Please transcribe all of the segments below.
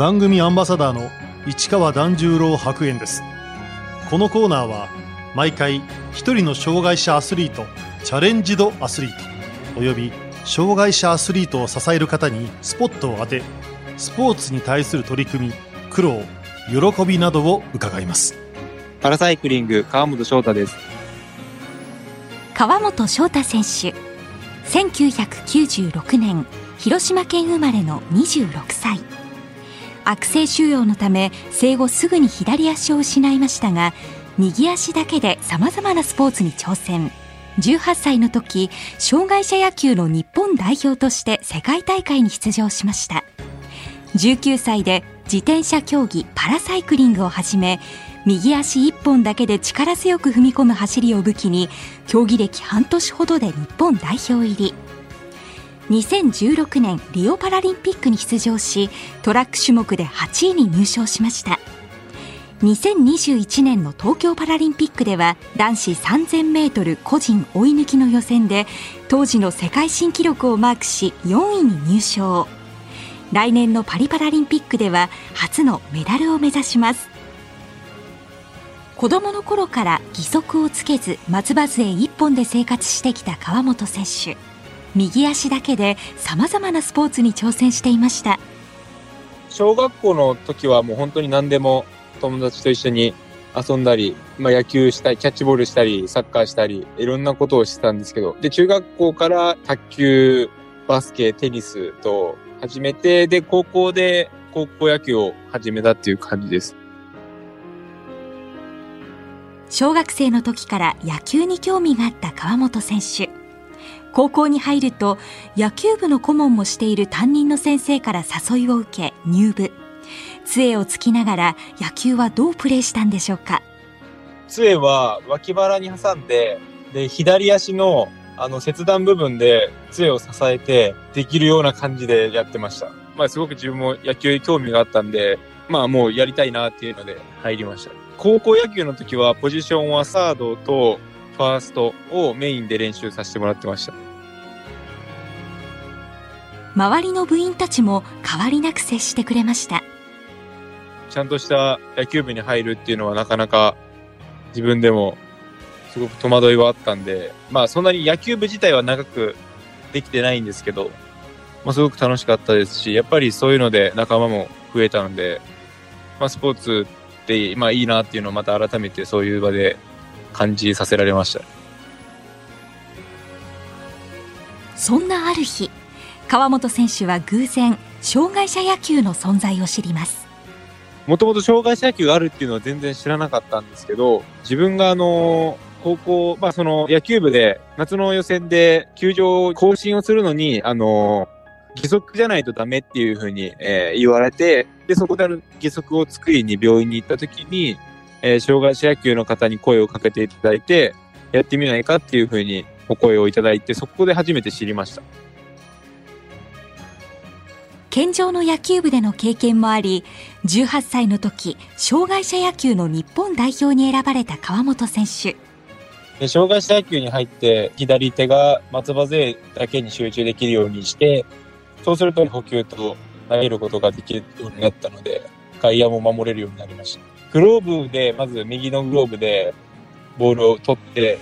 番組アンバサダーの市川團十郎白猿です。このコーナーは毎回一人の障害者アスリートチャレンジドアスリートおよび障害者アスリートを支える方にスポットを当てスポーツに対する取り組み苦労喜びなどを伺います。パラサイクリング川本翔太です。川本翔太選手1996年広島県生まれの26歳悪性腫瘍のため生後すぐに左足を失いましたが右足だけでさまざまなスポーツに挑戦。18歳の時障害者野球の日本代表として世界大会に出場しました。19歳で自転車競技パラサイクリングを始め右足1本だけで力強く踏み込む走りを武器に競技歴半年ほどで日本代表入り。2016年リオパラリンピックに出場しトラック種目で8位に入賞しました。2021年の東京パラリンピックでは男子 3000m 個人追い抜きの予選で当時の世界新記録をマークし4位に入賞。来年のパリパラリンピックでは初のメダルを目指します。子供の頃から義足をつけず松葉杖一本で生活してきた川本選手。右足だけでさまざまなスポーツに挑戦していました小学校の時はもう本当に何でも友達と一緒に遊んだり、まあ、野球したり、キャッチボールしたり、サッカーしたり、いろんなことをしてたんですけど、で、中学校から卓球、バスケ、テニスと始めて、で、高校で高校野球を始めたっていう感じです。小学生の時から野球に興味があった川本選手。高校に入ると野球部の顧問もしている担任の先生から誘いを受け入部。杖をつきながら野球はどうプレーしたんでしょうか？杖は脇腹に挟んで、で、左足のあの切断部分で杖を支えてできるような感じでやってました。まあすごく自分も野球に興味があったんで、まあもうやりたいなっていうので入りました。高校野球の時はポジションはサードとファーストをメインで練習させてもらってました。周りの部員たちも変わりなく接してくれました。ちゃんとした野球部に入るっていうのはなかなか自分でもすごく戸惑いはあったんで、まあそんなに野球部自体は長くできてないんですけど、まあすごく楽しかったですし、やっぱりそういうので仲間も増えたので、まあスポーツってまあいいなっていうのをまた改めてそういう場で感じさせられました。そんなある日、川本選手は偶然、障害者野球の存在を知ります。もともと障害者野球があるっていうのは全然知らなかったんですけど、自分があの、高校、まあその野球部で夏の予選で球場更新をするのに、あの、義足じゃないとダメっていうふうに、えー、言われて、で、そこで義足を作りに病院に行った時に、えー、障害者野球の方に声をかけていただいて、やってみないかっていうふうにお声をいただいて、そこで初めて知りました。健常の野球部での経験もあり、18歳の時、障害者野球の日本代表に選ばれた川本選手。で障害者野球に入って左手が松葉勢だけに集中できるようにして、そうすると補給と投げることができるようになったので、外野も守れるようになりました。グローブで、まず右のグローブでボールを取って、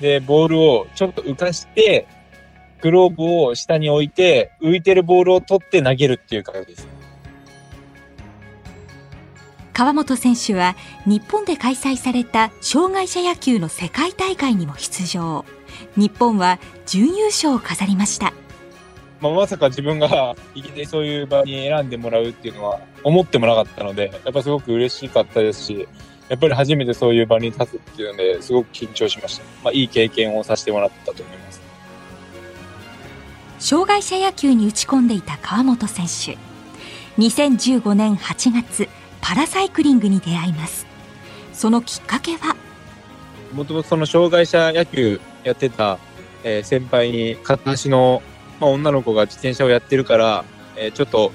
で、ボールをちょっと浮かして、グローブを下に置いて、浮いてるボールを取って投げるっていう感じです。川本選手は日本で開催された障害者野球の世界大会にも出場日本は準優勝を飾りました、まあ、まさか自分が いきなりそういう場に選んでもらうっていうのは思ってもなかったのでやっぱすごく嬉しかったですしやっぱり初めてそういう場に立つっていうのですごく緊張しました、まあ、いい経験をさせてもらったと思います。障害者野球に打ち込んでいた川本選手。2015年8月パラサイクリングに出会います。そのきっかけは？もともとその障害者野球やってた、えー、先輩に片足の、まあ、女の子が自転車をやってるから、えー、ちょっと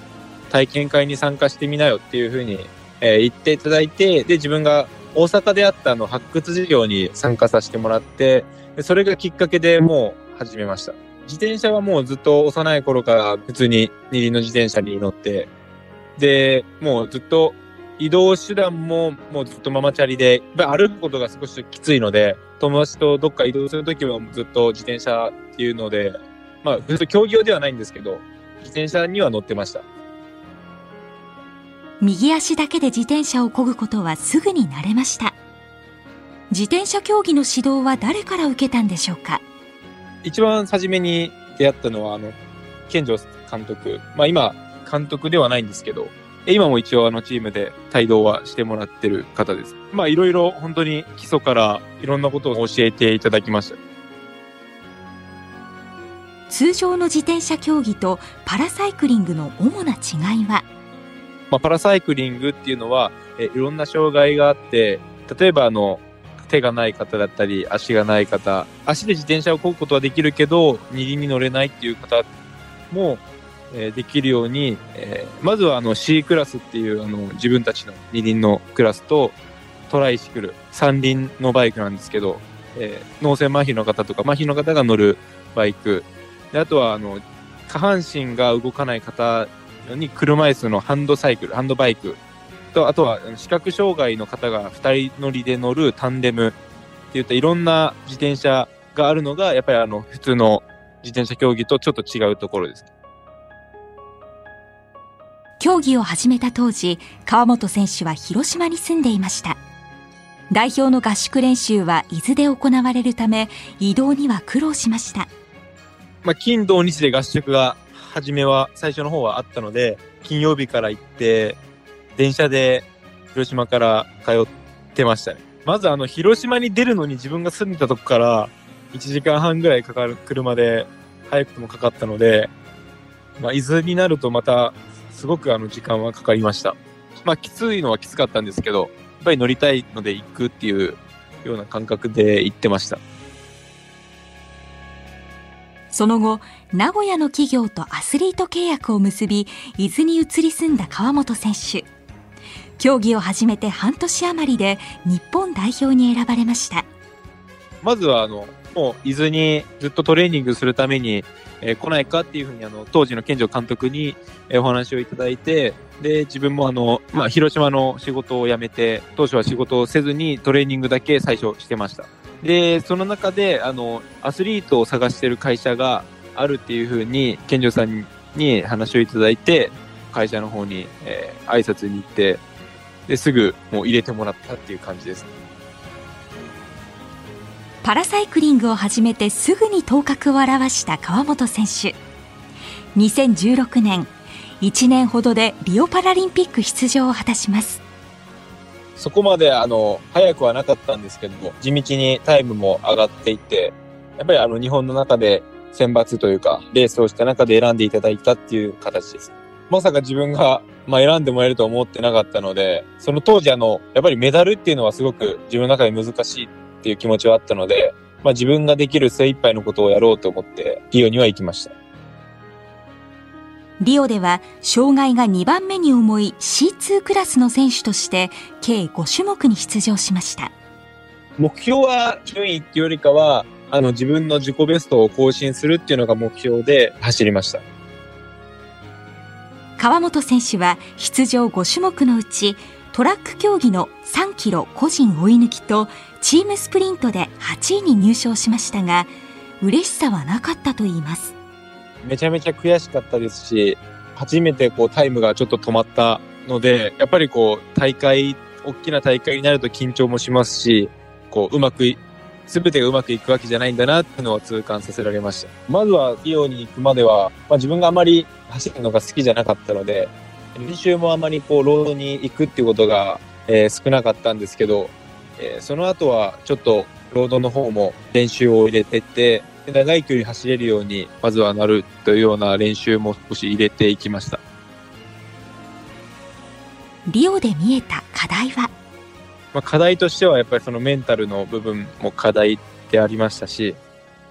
体験会に参加してみなよっていうふうに、えー、言っていただいてで自分が大阪であったあの発掘事業に参加させてもらってそれがきっかけでもう始めました。自転車はもうずっと幼い頃から普通に二輪の自転車に乗ってで、もうずっと移動手段ももうずっとママチャリで、やっぱ歩くことが少しきついので、友達とどっか移動するときはずっと自転車っていうので、まあ、ずっと競技用ではないんですけど、自転車には乗ってました。右足だけで自転車を漕ぐことはすぐに慣れました。自転車競技の指導は誰から受けたんでしょうか？一番初めに出会ったのは、あの、健城監督。まあ今、監督ではないんですけど、今も一応あのチームで帯同はしてもらってる方です。まあいろいろ本当に基礎からいろんなことを教えていただきました。通常の自転車競技とパラサイクリングの主な違いは？まあ、パラサイクリングっていうのは、えいろんな障害があって、例えばあの、手がない方だったり、足がない方、足で自転車を漕ぐことはできるけど、二輪に乗れないっていう方も、え、できるように、えー、まずはあの C クラスっていうあの自分たちの二輪のクラスとトライシクル、三輪のバイクなんですけど、えー、脳性麻痺の方とか麻痺の方が乗るバイク、であとはあの下半身が動かない方に車椅子のハンドサイクル、ハンドバイクと、あとは視覚障害の方が2人乗りで乗るタンデムっていったいろんな自転車があるのが、やっぱりあの普通の自転車競技とちょっと違うところです。競技を始めた当時、川本選手は広島に住んでいました。代表の合宿練習は伊豆で行われるため、移動には苦労しました。まあ、金土日で合宿が初めは、最初の方はあったので、金曜日から行って、電車で広島から通ってましたね。まずあの、広島に出るのに自分が住んでたとこから1時間半ぐらいかかる車で早くてもかかったので、まあ、伊豆になるとまたすごくあの時間はかかりました。まあ、きついのはきつかったんですけど、やっぱり乗りたいので行くっていうような感覚で行ってました。その後、名古屋の企業とアスリート契約を結び、伊豆に移り住んだ川本選手。競技を始めて半年余りで日本代表に選ばれました。まずは、あの、もう伊豆にずっとトレーニングするために、えー、来ないかっていうふうに、あの、当時の健城監督に、え、お話をいただいて、で、自分もあの、まあ、広島の仕事を辞めて、当初は仕事をせずにトレーニングだけ最初してました。で、その中で、あの、アスリートを探してる会社があるっていうふうに、健常さんに話をいただいて、会社の方に、えー、挨拶に行って、で、すぐもう入れてもらったっていう感じです。パラサイクリングを始めてすぐに頭角を現した川本選手。2016年、1年ほどでリオパラリンピック出場を果たします。そこまであの、早くはなかったんですけども、地道にタイムも上がっていって、やっぱりあの、日本の中で選抜というか、レースをした中で選んでいただいたっていう形です。まさか自分が、まあ、選んでもらえると思ってなかったので、その当時あの、やっぱりメダルっていうのはすごく自分の中で難しいっていう気持ちはあったので、まあ自分ができる精一杯のことをやろうと思って、リオには行きました。リオでは障害が2番目に重い C2 クラスの選手として計5種目に出場しました。目標は順位っていうよりかはあの自分の自己ベストを更新するっていうのが目標で走りました。川本選手は出場5種目のうちトラック競技の3キロ個人追い抜きとチームスプリントで8位に入賞しましたが嬉しさはなかったといいますめちゃめちゃ悔しかったですし、初めてこうタイムがちょっと止まったので、やっぱりこう大会、大きな大会になると緊張もしますし、こううまく、すべてがうまくいくわけじゃないんだなっていうのを痛感させられました。まずはリオに行くまでは、まあ、自分があまり走るのが好きじゃなかったので、練習もあまりこうロードに行くっていうことが、えー、少なかったんですけど、えー、その後はちょっとロードの方も練習を入れてって、長い距離走れるように、まずはなるというような練習も少し入れていきました。リオで見えた課題は？まあ、課題としてはやっぱりそのメンタルの部分も課題でありましたし、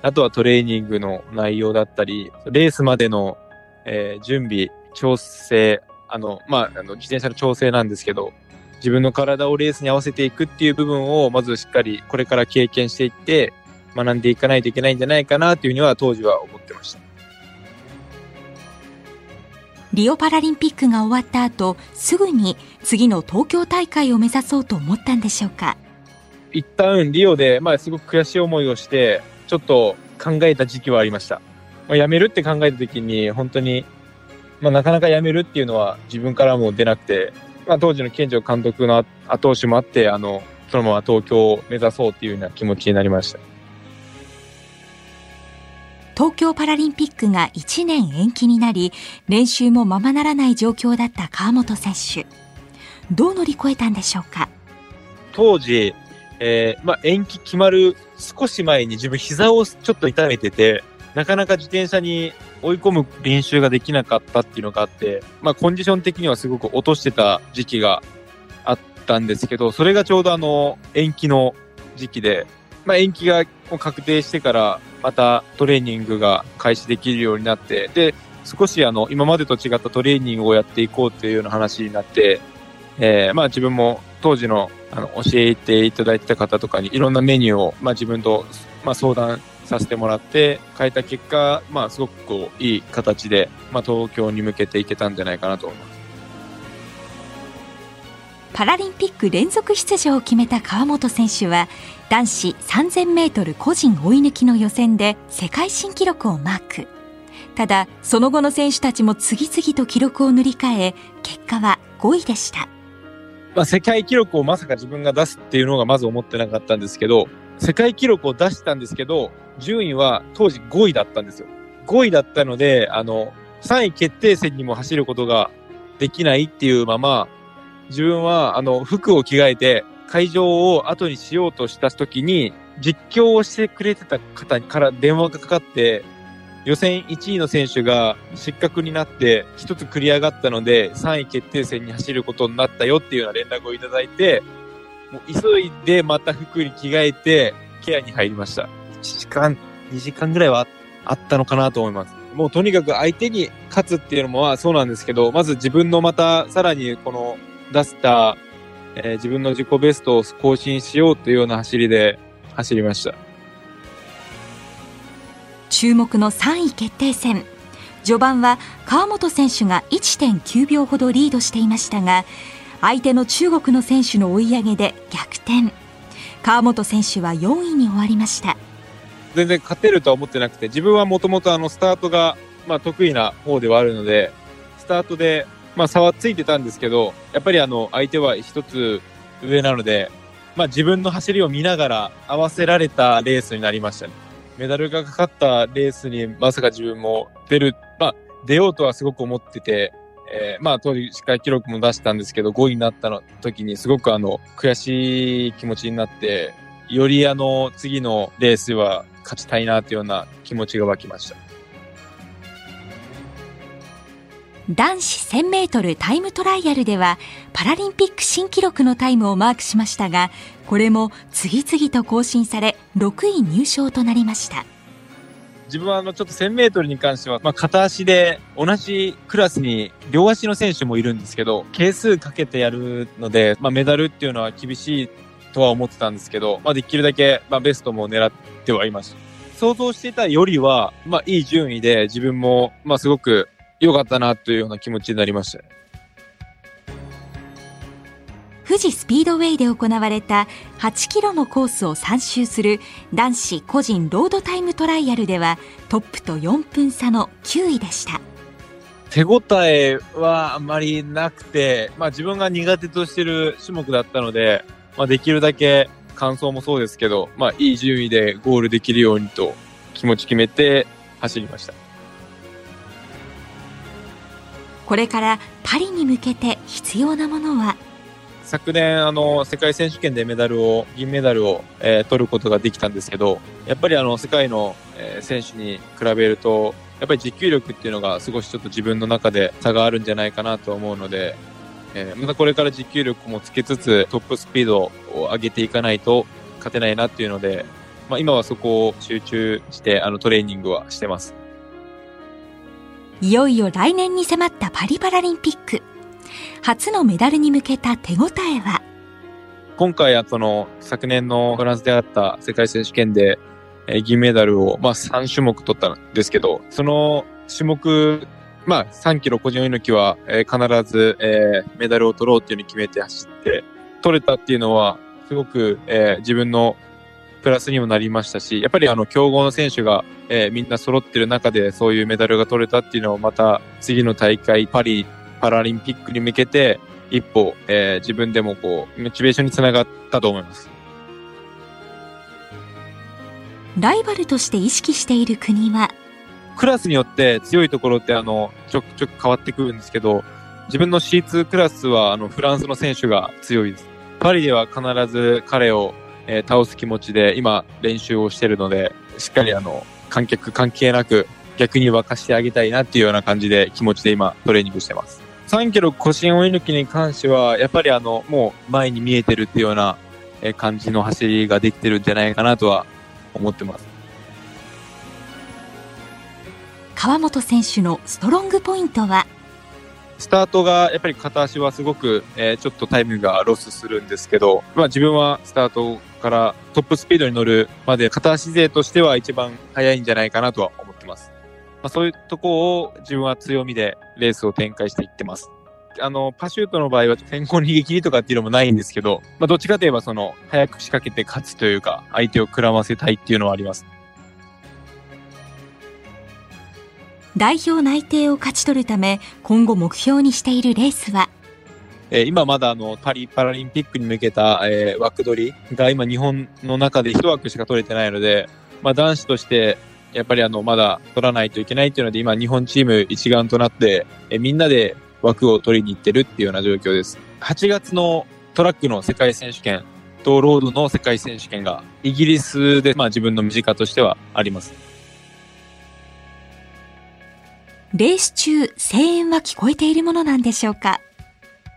あとはトレーニングの内容だったり、レースまでの、えー、準備、調整、あの、まあ、あの、自転車の調整なんですけど、自分の体をレースに合わせていくっていう部分を、まずしっかりこれから経験していって、学んでいかないといけないんじゃないかなというふうには当時は思ってました。リオパラリンピックが終わった後、すぐに次の東京大会を目指そうと思ったんでしょうか？一旦リオで、まあすごく悔しい思いをして、ちょっと考えた時期はありました。まあ、辞めるって考えた時に、本当に、まあなかなか辞めるっていうのは自分からも出なくて、まあ当時の健城監督の後押しもあって、あの、そのまま東京を目指そうっていうような気持ちになりました。東京パラリンピックが1年延期になり、練習もままならない状況だった川本選手。どう乗り越えたんでしょうか？当時、えー、まあ、延期決まる少し前に自分膝をちょっと痛めてて、なかなか自転車に追い込む練習ができなかったっていうのがあって、まあ、コンディション的にはすごく落としてた時期があったんですけど、それがちょうどあの、延期の時期で、まあ、延期が確定してから、またトレーニングが開始できるようになって、で、少しあの、今までと違ったトレーニングをやっていこうっていうような話になって、えー、まあ自分も当時のあの教えていただいてた方とかにいろんなメニューを、まあ、自分と、まあ、相談させてもらって変えた結果、まあ、すごくこういい形で、まあ、東京に向けていけたんじゃないかなと思います。パラリンピック連続出場を決めた川本選手は男子3000メートル個人追い抜きの予選で世界新記録をマーク。ただ、その後の選手たちも次々と記録を塗り替え、結果は5位でした。まあ、世界記録をまさか自分が出すっていうのがまず思ってなかったんですけど、世界記録を出したんですけど、順位は当時5位だったんですよ。5位だったので、あの、3位決定戦にも走ることができないっていうまま、自分は、あの、服を着替えて、会場を後にしようとした時に、実況をしてくれてた方から電話がかかって、予選1位の選手が失格になって1つ繰り上がったので3位決定戦に走ることになったよっていうような連絡をいただいて、もう急いでまた服に着替えてケアに入りました。1時間、2時間ぐらいはあったのかなと思います。もうとにかく相手に勝つっていうのもそうなんですけど、まず自分のまたさらにこの出したえー、自分の自己ベストを更新しようというような走りで走りました。注目の3位決定戦。序盤は川本選手が1.9秒ほどリードしていましたが相手の中国の選手の追い上げで逆転。川本選手は4位に終わりました。全然勝てるとは思ってなくて自分はもともとスタートが、まあ、得意な方ではあるのでスタートでまあ差はついてたんですけど、やっぱりあの相手は一つ上なので、まあ自分の走りを見ながら合わせられたレースになりましたね。メダルがかかったレースにまさか自分も出る、まあ出ようとはすごく思ってて、えー、まあ当時世界記録も出したんですけど、5位になったの時にすごくあの悔しい気持ちになって、よりあの次のレースは勝ちたいなというような気持ちが湧きました。男子1000メートルタイムトライアルではパラリンピック新記録のタイムをマークしましたがこれも次々と更新され6位入賞となりました。自分はあのちょっと1000メートルに関しては、まあ、片足で同じクラスに両足の選手もいるんですけど係数かけてやるので、まあ、メダルっていうのは厳しいとは思ってたんですけど、まあ、できるだけ、まあ、ベストも狙ってはいました。想像していたよりは、まあ、いい順位で自分も、まあ、すごく良かったなというような気持ちになりました。富士スピードウェイで行われた8キロのコースを3周する男子個人ロードタイムトライアルではトップと4分差の9位でした。手応えはあまりなくて、まあ自分が苦手としてる種目だったので、まあできるだけ完走もそうですけど、まあいい順位でゴールできるようにと気持ち決めて走りました。これからパリに向けて必要なものは？昨年あの世界選手権でメダルを銀メダルを、えー、取ることができたんですけどやっぱりあの世界の、えー、選手に比べるとやっぱり持久力っていうのが少しちょっと自分の中で差があるんじゃないかなと思うので、えー、またこれから持久力もつけつつトップスピードを上げていかないと勝てないなっていうので、まあ、今はそこを集中してあのトレーニングはしてます。いよいよ来年に迫ったパリパラリンピック。初のメダルに向けた手応えは？今回はその昨年のフランスであった世界選手権で、え銀メダルを、まあ、3種目取ったんですけど、その種目まあ、3キロ個人追い抜きは、え必ず、えメダルを取ろうっていうふうに決めて走って、取れたっていうのは、すごく、え自分のプラスにもなりましたし、やっぱりあの、強豪の選手が、えーみんな揃ってる中で、そういうメダルが取れたっていうのを、また、次の大会、パリ、パラリンピックに向けて、一歩、えー自分でもこう、モチベーションにつながったと思います。ライバルとして意識している国は？クラスによって強いところってあの、ちょくちょく変わってくるんですけど、自分の C2 クラスはあの、フランスの選手が強いです。パリでは必ず彼を、えー倒す気持ちで今練習をしてるので、しっかりあの、観客関係なく逆に沸かしてあげたいなっていうような感じで気持ちで今トレーニングしてます。3キロ腰心追い抜きに関しては、やっぱりあの、もう前に見えてるっていうようなえー感じの走りができてるんじゃないかなとは思ってます。川本選手のストロングポイントは？スタートがやっぱり片足はすごく、えーちょっとタイムがロスするんですけど、まあ自分はスタートからトップスピードに乗るまで片足勢としては一番速いんじゃないかなとは思ってます。まあそういうとこを自分は強みでレースを展開していってます。あの、パシュートの場合は先行逃げ切りとかっていうのもないんですけど、まあどっちかといえばその、早く仕掛けて勝つというか、相手をくらませたいっていうのはあります。代表内定を勝ち取るため今後目標にしているレースは？えー今まだあのパリパラリンピックに向けた、えー枠取りが今日本の中で一枠しか取れてないので、まあ男子としてやっぱりあのまだ取らないといけないっていうので今日本チーム一丸となって、えーみんなで枠を取りに行ってるっていうような状況です。8月のトラックの世界選手権とロードの世界選手権がイギリスでまあ自分の身近としてはあります。レース中声援は聞こえているものなんでしょうか？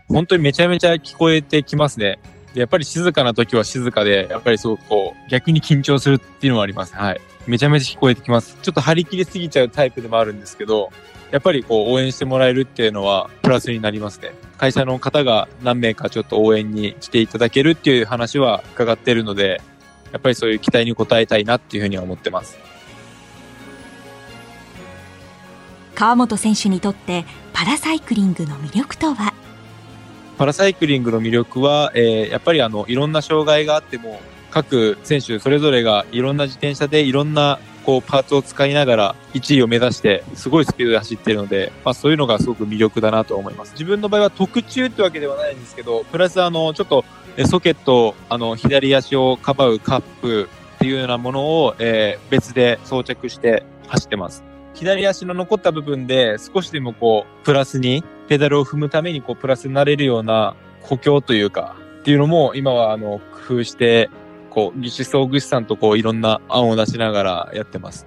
本当にめちゃめちゃ聞こえてきますね。やっぱり静かな時は静かで、やっぱりすごくこう、逆に緊張するっていうのもあります。はい。めちゃめちゃ聞こえてきます。ちょっと張り切りすぎちゃうタイプでもあるんですけど、やっぱりこう、応援してもらえるっていうのは、プラスになりますね。会社の方が何名かちょっと応援に来ていただけるっていう話は伺ってるので、やっぱりそういう期待に応えたいなっていうふうには思ってます。川本選手にとってパラサイクリングの魅力とは？パラサイクリングの魅力は、えーやっぱりあの、いろんな障害があっても、各選手それぞれがいろんな自転車でいろんなこうパーツを使いながら1位を目指してすごいスピードで走ってるので、まあそういうのがすごく魅力だなと思います。自分の場合は特注ってわけではないんですけど、プラスあの、ちょっとソケット、あの、左足をかばうカップっていうようなものを、えー別で装着して走ってます。左足の残った部分で少しでもこう、プラスに、ペダルを踏むためにこう、プラスになれるような補強というか、っていうのも今はあの、工夫して、こう、技師総具士さんとこう、いろんな案を出しながらやってます。